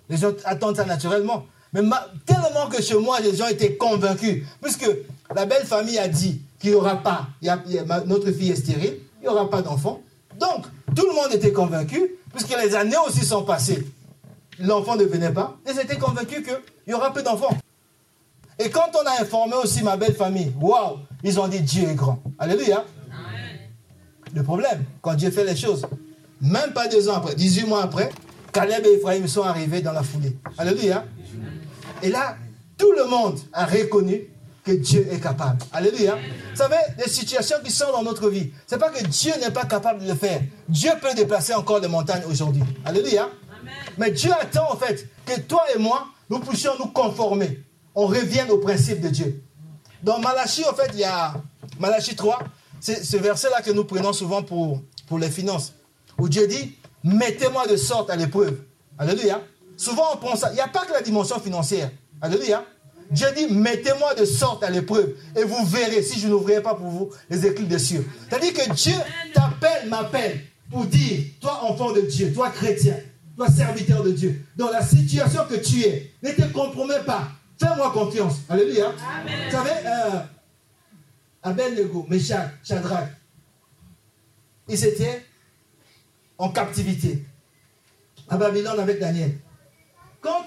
Les gens attendent ça naturellement. Mais tellement que chez moi, les gens étaient convaincus, puisque la belle famille a dit qu'il n'y aura pas, notre fille est stérile, il n'y aura pas d'enfant. Donc, tout le monde était convaincu, puisque les années aussi sont passées. L'enfant ne venait pas, ils étaient convaincus qu'il n'y aura plus d'enfants. Et quand on a informé aussi ma belle famille, waouh, ils ont dit Dieu est grand. Alléluia. Le problème, quand Dieu fait les choses, même pas deux ans après, 18 mois après, Caleb et Ephraim sont arrivés dans la foulée. Alléluia. Et là, tout le monde a reconnu que Dieu est capable. Alléluia. Vous savez, les situations qui sont dans notre vie, ce n'est pas que Dieu n'est pas capable de le faire. Dieu peut déplacer encore des montagnes aujourd'hui. Alléluia. Mais Dieu attend en fait que toi et moi, nous puissions nous conformer. On revienne au principe de Dieu. Dans Malachie, en fait, il y a Malachie 3, c'est ce verset-là que nous prenons souvent pour, les finances, où Dieu dit, mettez-moi de sorte à l'épreuve. Alléluia. Souvent, on pense, il n'y a pas que la dimension financière. Alléluia. Dieu dit, mettez-moi de sorte à l'épreuve et vous verrez si je n'ouvrirai pas pour vous les éclats des cieux. C'est-à-dire que Dieu t'appelle, m'appelle pour dire, toi enfant de Dieu, toi chrétien, toi serviteur de Dieu, dans la situation que tu es, ne te compromets pas. Fais-moi confiance. Alléluia. Vous savez, euh, Abel-Nego, Meshach, Shadrach, ils étaient en captivité à Babylone avec Daniel. Quand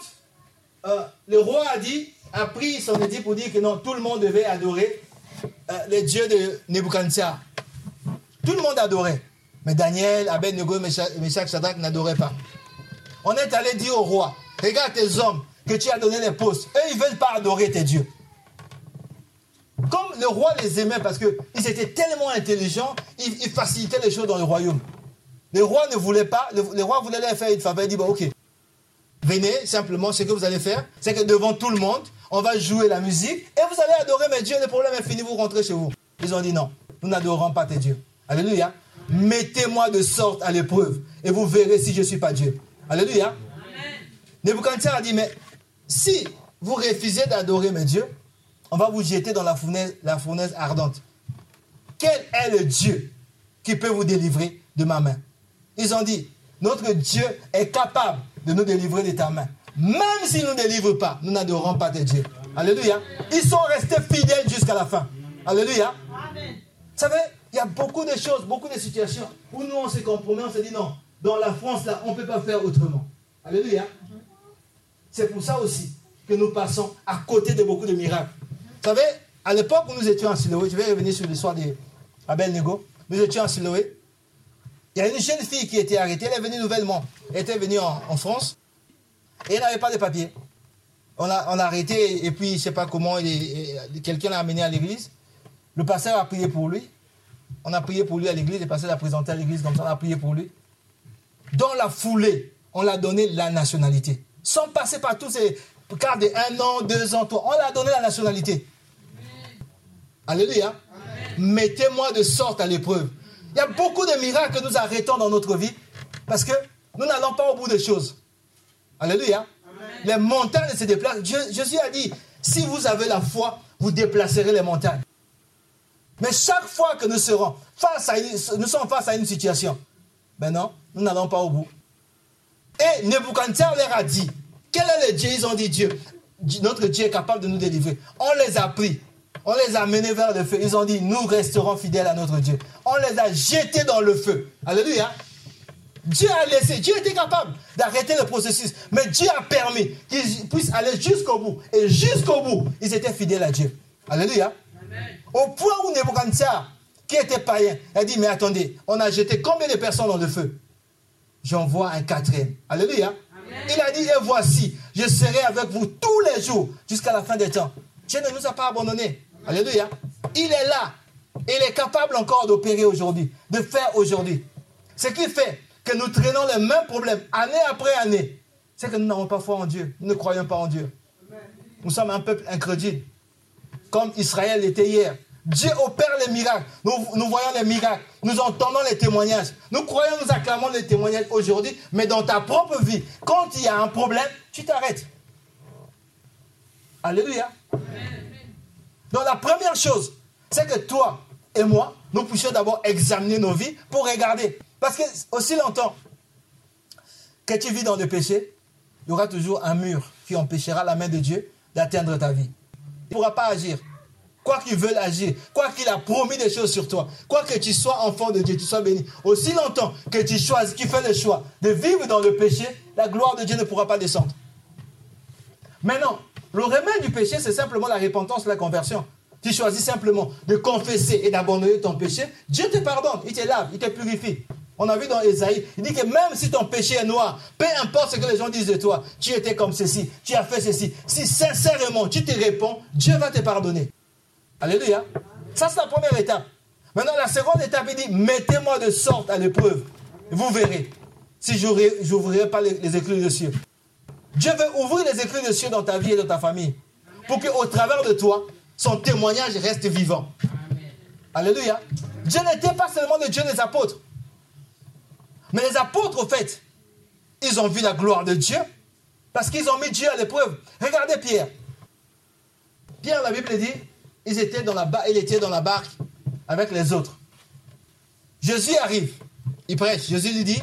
euh, le roi a dit, a pris son édit pour dire que non, tout le monde devait adorer euh, les dieux de Nebuchadnezzar. Tout le monde adorait. Mais Daniel, Abel-Nego, Meshach, Shadrach n'adoraient pas. On est allé dire au roi, regarde tes hommes que tu as donné les postes. Eux, ils ne veulent pas adorer tes dieux. Comme le roi les aimait parce qu'ils étaient tellement intelligents, ils, facilitaient les choses dans le royaume. Le roi ne voulait pas, le, roi voulait leur faire une faveur. Il dit, bon, ok, venez, simplement, ce que vous allez faire, c'est que devant tout le monde, on va jouer la musique et vous allez adorer mes dieux. Le problème est fini, vous rentrez chez vous. Ils ont dit, non, nous n'adorons pas tes dieux. Alléluia. Mettez-moi de sorte à l'épreuve et vous verrez si je ne suis pas Dieu. Alléluia. Nebuchadnezzar a dit, mais si vous refusez d'adorer mes dieux, on va vous jeter dans la fournaise, la fournaise ardente. Quel est le Dieu qui peut vous délivrer de ma main? Ils ont dit, notre Dieu est capable de nous délivrer de ta main. Même s'il ne nous délivre pas, nous n'adorons pas tes dieux. Alléluia. Ils sont restés fidèles jusqu'à la fin. Alléluia. Vous savez, il y a beaucoup de choses, beaucoup de situations où nous on se compromet, on se dit non, dans la France là, on ne peut pas faire autrement. Alléluia. C'est pour ça aussi que nous passons à côté de beaucoup de miracles. Vous savez, à l'époque où nous étions en Siloé, je vais revenir sur l'histoire d'Abel Nego, nous étions en Siloé, il y a une jeune fille qui était arrêtée, elle est venue nouvellement, elle était venue en, France, et elle n'avait pas de papier. On a arrêté, et puis je ne sais pas comment, quelqu'un l'a amené à l'église. Le pasteur a prié pour lui. On a prié pour lui à l'église, le pasteur l'a présenté à l'église, comme ça on a prié pour lui. Dans la foulée, on l'a donné la nationalité sans passer par tous ces cas de un an, deux ans, trois. On l'a donné la nationalité. Alléluia. Mettez-moi de sorte à l'épreuve. Il y a beaucoup de miracles que nous arrêtons dans notre vie parce que nous n'allons pas au bout des choses. Alléluia. Les montagnes se déplacent. Jésus a dit, si vous avez la foi, vous déplacerez les montagnes. Mais chaque fois que nous serons face à nous sommes face à une situation, ben non, nous n'allons pas au bout. Et Nebuchadnezzar leur a dit, quel est le Dieu Ils ont dit Dieu. Notre Dieu est capable de nous délivrer. On les a pris. On les a menés vers le feu. Ils ont dit, nous resterons fidèles à notre Dieu. On les a jetés dans le feu. Alléluia. Dieu a laissé, Dieu était capable d'arrêter le processus, mais Dieu a permis qu'ils puissent aller jusqu'au bout. Et jusqu'au bout, ils étaient fidèles à Dieu. Alléluia. Au point où Nebuchadnezzar, qui était païen, a dit, mais attendez, on a jeté combien de personnes dans le feu? J'envoie un quatrième. Alléluia. Il a dit, et voici, je serai avec vous tous les jours jusqu'à la fin des temps. Dieu ne nous a pas abandonnés. Alléluia. Il est là. Il est capable encore d'opérer aujourd'hui, de faire aujourd'hui. Ce qui fait que nous traînons les mêmes problèmes année après année, c'est que nous n'avons pas foi en Dieu. Nous ne croyons pas en Dieu. Nous sommes un peuple incrédule, comme Israël était hier. Dieu opère les miracles. Nous, voyons les miracles. Nous entendons les témoignages. Nous croyons, nous acclamons les témoignages aujourd'hui. Mais dans ta propre vie, quand il y a un problème, tu t'arrêtes. Alléluia. Donc la première chose, c'est que toi et moi, nous puissions d'abord examiner nos vies pour regarder. Parce que aussi longtemps que tu vis dans le péché, il y aura toujours un mur qui empêchera la main de Dieu d'atteindre ta vie. Il ne pourra pas agir. Quoi qu'il veuille agir, quoi qu'il a promis des choses sur toi, quoi que tu sois enfant de Dieu, tu sois béni. Aussi longtemps que tu choisis, tu fais le choix de vivre dans le péché, la gloire de Dieu ne pourra pas descendre. Maintenant, le remède du péché, c'est simplement la repentance, la conversion. Tu choisis simplement de confesser et d'abandonner ton péché, Dieu te pardonne, il te lave, il te purifie. On a vu dans Esaïe, il dit que même si ton péché est noir, peu importe ce que les gens disent de toi, tu étais comme ceci, tu as fait ceci. Si sincèrement tu te réponds, Dieu va te pardonner. Alléluia. Ça, c'est la première étape. Maintenant, la seconde étape, il dit, mettez-moi de sorte à l'épreuve. Vous verrez si je n'ouvrirai pas les, les de cieux. Dieu veut ouvrir les éclus de cieux dans ta vie et dans ta famille. Pour qu'au travers de toi, son témoignage reste vivant. Alléluia. Dieu n'était pas seulement le Dieu des apôtres. Mais les apôtres, au fait, ils ont vu la gloire de Dieu parce qu'ils ont mis Dieu à l'épreuve. Regardez Pierre. Pierre, la Bible dit, ils étaient dans la il était dans la barque avec les autres. Jésus arrive, il prêche. Jésus lui dit,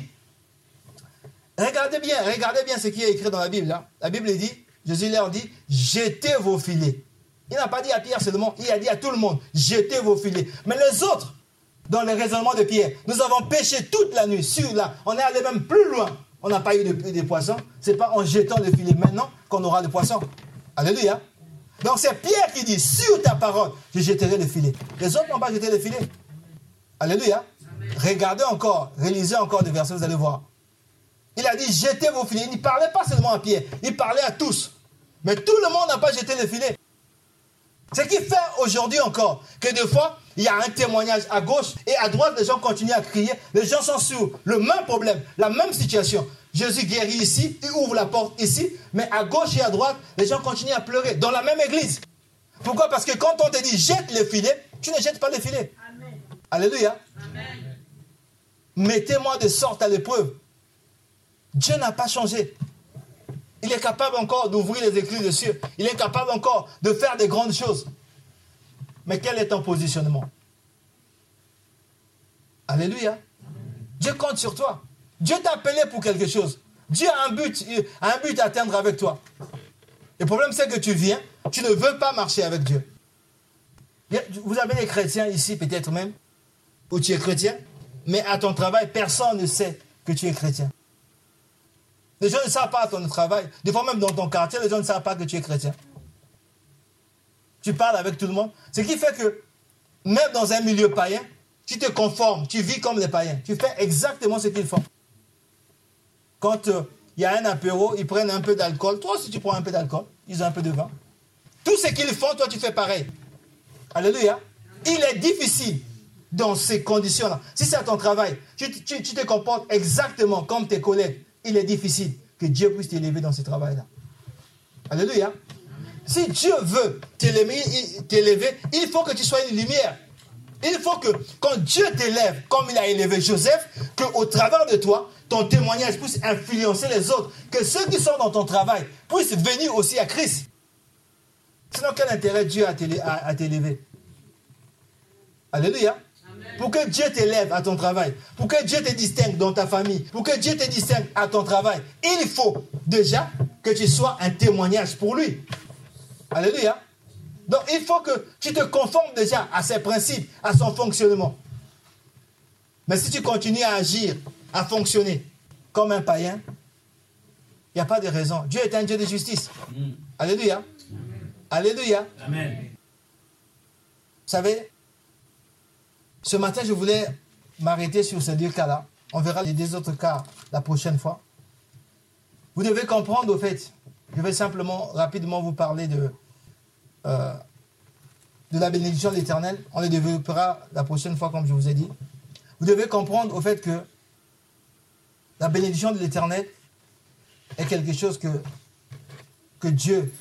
regardez bien, regardez bien ce qui est écrit dans la Bible. Là. La Bible dit, Jésus leur dit, jetez vos filets. Il n'a pas dit à Pierre seulement, il a dit à tout le monde, jetez vos filets. Mais les autres, dans le raisonnement de Pierre, nous avons pêché toute la nuit sur là. On est allé même plus loin. On n'a pas eu de, de poissons. Ce n'est pas en jetant le filet maintenant qu'on aura des poissons. Alléluia. Donc c'est Pierre qui dit, sur ta parole, je jetterai le filet. Les autres n'ont pas jeté le filet. Alléluia. Regardez encore, réalisez encore des versets, vous allez voir. Il a dit, jetez vos filets. Il ne parlait pas seulement à Pierre, il parlait à tous. Mais tout le monde n'a pas jeté le filet. Ce qui fait aujourd'hui encore que des fois, il y a un témoignage à gauche et à droite, les gens continuent à crier. Les gens sont sur le même problème, la même situation. Jésus guérit ici, il ouvre la porte ici, mais à gauche et à droite, les gens continuent à pleurer dans la même église. Pourquoi? Parce que quand on te dit jette le filet, tu ne jettes pas le filet. Alléluia. Mettez-moi de sorte à l'épreuve. Dieu n'a pas changé. Il est capable encore d'ouvrir les éclus de cieux. Il est capable encore de faire des grandes choses. Mais quel est ton positionnement? Alléluia. Dieu compte sur toi. Dieu t'a appelé pour quelque chose. Dieu a un but, a un but à atteindre avec toi. Le problème, c'est que tu viens, tu ne veux pas marcher avec Dieu. Vous avez des chrétiens ici, peut-être même, où tu es chrétien, mais à ton travail, personne ne sait que tu es chrétien. Les gens ne savent pas à ton travail. Des fois même dans ton quartier, les gens ne savent pas que tu es chrétien. Tu parles avec tout le monde. Ce qui fait que même dans un milieu païen, tu te conformes, tu vis comme les païens. Tu fais exactement ce qu'ils font. Quand euh, il y a un apéro, ils prennent un peu d'alcool. Toi aussi, tu prends un peu d'alcool. Ils ont un peu de vin. Tout ce qu'ils font, toi, tu fais pareil. Alléluia. Il est difficile dans ces conditions-là. Si c'est à ton travail, tu, tu, te comportes exactement comme tes collègues. Il est difficile que Dieu puisse t'élever dans ce travail-là. Alléluia. Si Dieu veut t'élever, il faut que tu sois une lumière. Il faut que quand Dieu t'élève, comme il a élevé Joseph, qu'au travers de toi, ton témoignage puisse influencer les autres. Que ceux qui sont dans ton travail puissent venir aussi à Christ. Sinon, quel intérêt Dieu a à t'élever? Alléluia. Pour que Dieu t'élève à ton travail, pour que Dieu te distingue dans ta famille, pour que Dieu te distingue à ton travail, il faut déjà que tu sois un témoignage pour lui. Alléluia. Donc il faut que tu te conformes déjà à ses principes, à son fonctionnement. Mais si tu continues à agir, à fonctionner comme un païen, il n'y a pas de raison. Dieu est un Dieu de justice. Alléluia. Alléluia. Amen. savez, ce matin, je voulais m'arrêter sur ces deux cas-là. On verra les deux autres cas la prochaine fois. Vous devez comprendre, au fait, je vais simplement rapidement vous parler de, euh, de la bénédiction de l'Éternel. On les développera la prochaine fois, comme je vous ai dit. Vous devez comprendre, au fait, que la bénédiction de l'Éternel est quelque chose que, que Dieu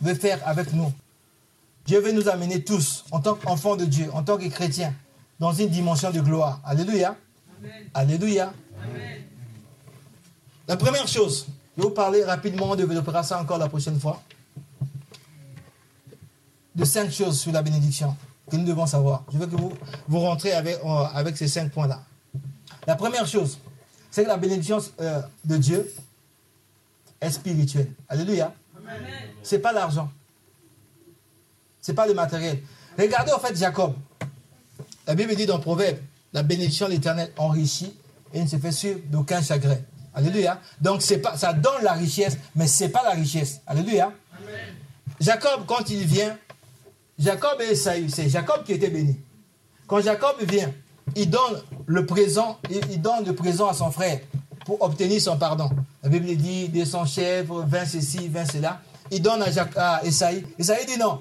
veut faire avec nous. Dieu veut nous amener tous, en tant qu'enfants de Dieu, en tant que chrétiens, dans une dimension de gloire. Alléluia. Alléluia. La première chose, je vais vous parler rapidement, on développera ça encore la prochaine fois, de cinq choses sur la bénédiction que nous devons savoir. Je veux que vous, vous rentrez avec, euh, avec ces cinq points-là. La première chose, c'est que la bénédiction euh, de Dieu est spirituelle. Alléluia. Ce n'est pas l'argent. Ce n'est pas le matériel. Regardez en fait Jacob. La Bible dit dans Proverbe, la bénédiction de l'Éternel enrichit et ne se fait sur d'aucun chagrin. Alléluia. Donc c'est pas, ça donne la richesse, mais ce n'est pas la richesse. Alléluia. Jacob, quand il vient, Jacob et Esaü, c'est Jacob qui était béni. Quand Jacob vient, il donne le présent, il, donne le présent à son frère pour obtenir son pardon. La Bible dit de son chèvre, 20 ceci, 20 cela. Il donne à, Esaïe. Esaïe dit non.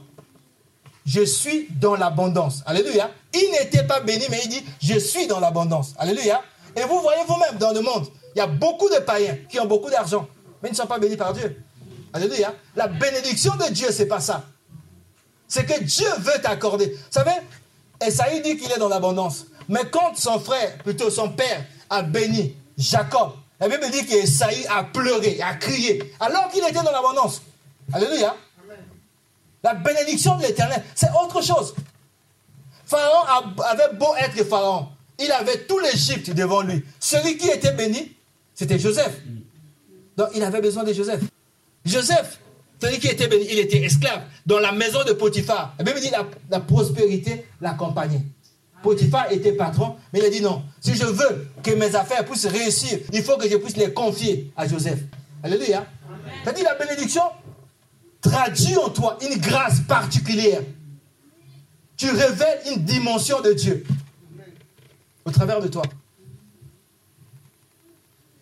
Je suis dans l'abondance. Alléluia. Il n'était pas béni, mais il dit Je suis dans l'abondance. Alléluia. Et vous voyez vous-même dans le monde, il y a beaucoup de païens qui ont beaucoup d'argent, mais ils ne sont pas bénis par Dieu. Alléluia. La bénédiction de Dieu, c'est pas ça. C'est que Dieu veut t'accorder. Vous savez, Esaïe dit qu'il est dans l'abondance. Mais quand son frère, plutôt son père, a béni Jacob, la Bible dit qu'Esaïe a pleuré, a crié, alors qu'il était dans l'abondance. Alléluia. La bénédiction de l'éternel, c'est autre chose. Pharaon avait beau être Pharaon, il avait tout l'Égypte devant lui. Celui qui était béni, c'était Joseph. Donc il avait besoin de Joseph. Joseph, celui qui était béni, il était esclave dans la maison de Potiphar. La Bible dit la, la prospérité l'accompagnait. Potiphar était patron, mais il a dit non. Si je veux que mes affaires puissent réussir, il faut que je puisse les confier à Joseph. Alléluia. cest dit la bénédiction? Traduit en toi une grâce particulière. Tu révèles une dimension de Dieu au travers de toi.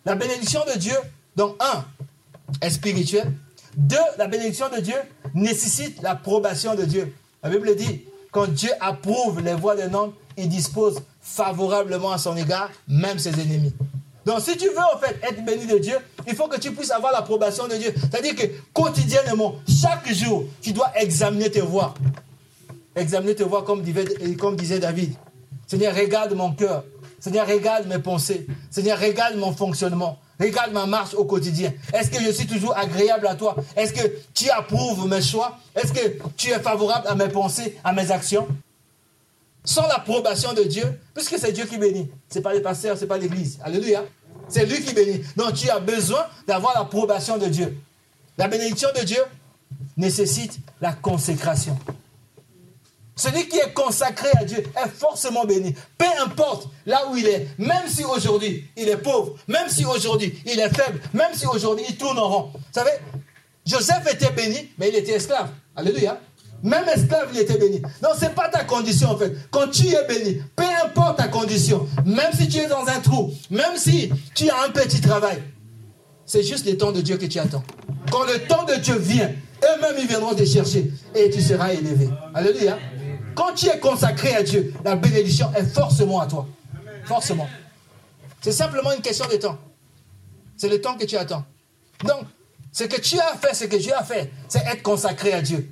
La bénédiction de Dieu, donc un, est spirituelle. Deux, la bénédiction de Dieu nécessite l'approbation de Dieu. La Bible dit, quand Dieu approuve les voies d'un homme, il dispose favorablement à son égard, même ses ennemis. Donc, si tu veux en fait être béni de Dieu, il faut que tu puisses avoir l'approbation de Dieu. C'est-à-dire que quotidiennement, chaque jour, tu dois examiner tes voies. Examiner tes voies comme disait, comme disait David. Seigneur, regarde mon cœur. Seigneur, regarde mes pensées. Seigneur, regarde mon fonctionnement. Regarde ma marche au quotidien. Est-ce que je suis toujours agréable à toi? Est-ce que tu approuves mes choix? Est-ce que tu es favorable à mes pensées, à mes actions? Sans l'approbation de Dieu, puisque c'est Dieu qui bénit. Ce n'est pas les pasteurs, ce n'est pas l'église. Alléluia. C'est lui qui bénit. Donc tu as besoin d'avoir l'approbation de Dieu. La bénédiction de Dieu nécessite la consécration. Celui qui est consacré à Dieu est forcément béni. Peu importe là où il est, même si aujourd'hui il est pauvre, même si aujourd'hui il est faible, même si aujourd'hui il tourne en rond. Vous savez, Joseph était béni, mais il était esclave. Alléluia. Même esclave, il était béni. Non, ce n'est pas ta condition en fait. Quand tu es béni, peu importe ta condition, même si tu es dans un trou, même si tu as un petit travail, c'est juste le temps de Dieu que tu attends. Quand le temps de Dieu vient, eux-mêmes ils viendront te chercher et tu seras élevé. Alléluia. Quand tu es consacré à Dieu, la bénédiction est forcément à toi. Forcément. C'est simplement une question de temps. C'est le temps que tu attends. Donc, ce que tu as fait, ce que Dieu a fait, c'est être consacré à Dieu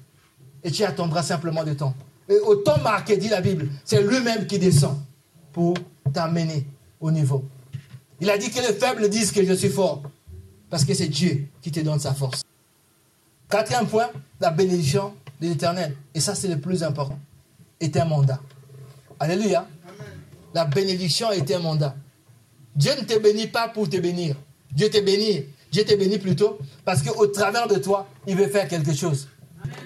et tu attendras simplement le temps. Et au temps marqué, dit la Bible, c'est lui-même qui descend pour t'amener au niveau. Il a dit que les faibles disent que je suis fort, parce que c'est Dieu qui te donne sa force. Quatrième point, la bénédiction de l'Éternel. Et ça, c'est le plus important. Est un mandat. Alléluia. La bénédiction est un mandat. Dieu ne te bénit pas pour te bénir. Dieu te bénit. Dieu te bénit plutôt parce qu'au travers de toi, il veut faire quelque chose.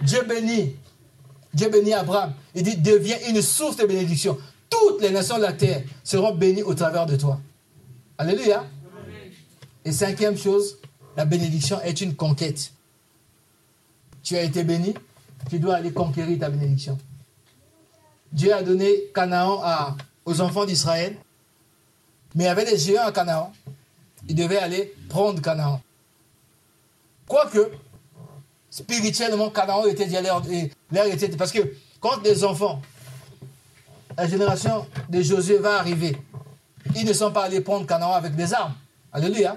Dieu bénit. Dieu bénit Abraham. Il dit, deviens une source de bénédiction. Toutes les nations de la terre seront bénies au travers de toi. Alléluia. Et cinquième chose, la bénédiction est une conquête. Tu as été béni, tu dois aller conquérir ta bénédiction. Dieu a donné Canaan à, aux enfants d'Israël. Mais il y avait des géants à Canaan. Ils devaient aller prendre Canaan. Quoique, spirituellement, Canaan était déjà leur, leur était. Parce que quand les enfants, la génération de Josué va arriver, ils ne sont pas allés prendre Canaan avec des armes. Alléluia.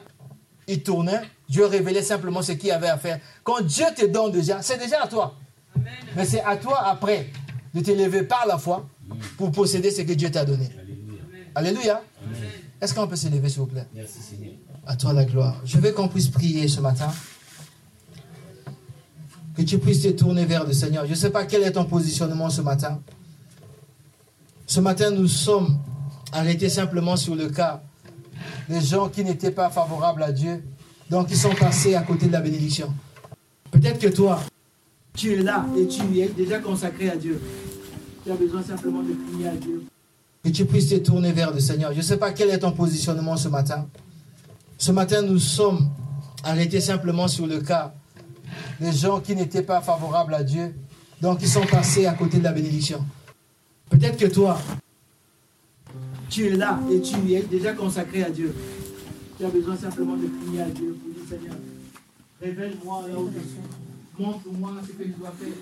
Ils tournaient, Dieu révélait simplement ce qu'il avait à faire. Quand Dieu te donne déjà, c'est déjà à toi. Mais c'est à toi après de t'élever par la foi pour posséder ce que Dieu t'a donné. Alléluia. Est-ce qu'on peut s'élever, s'il vous plaît? Merci Seigneur. À toi la gloire. Je veux qu'on puisse prier ce matin. Que tu puisses te tourner vers le Seigneur. Je ne sais pas quel est ton positionnement ce matin. Ce matin, nous sommes arrêtés simplement sur le cas des gens qui n'étaient pas favorables à Dieu, donc ils sont passés à côté de la bénédiction. Peut-être que toi, tu es là et tu es déjà consacré à Dieu. Tu as besoin simplement de prier à Dieu. Que tu puisses te tourner vers le Seigneur. Je ne sais pas quel est ton positionnement ce matin. Ce matin, nous sommes arrêtés simplement sur le cas des gens qui n'étaient pas favorables à Dieu, donc ils sont passés à côté de la bénédiction. Peut-être que toi, tu es là et tu es déjà consacré à Dieu. Tu as besoin simplement de prier à Dieu pour dire Seigneur, révèle-moi là où je suis. Montre-moi ce que je dois faire.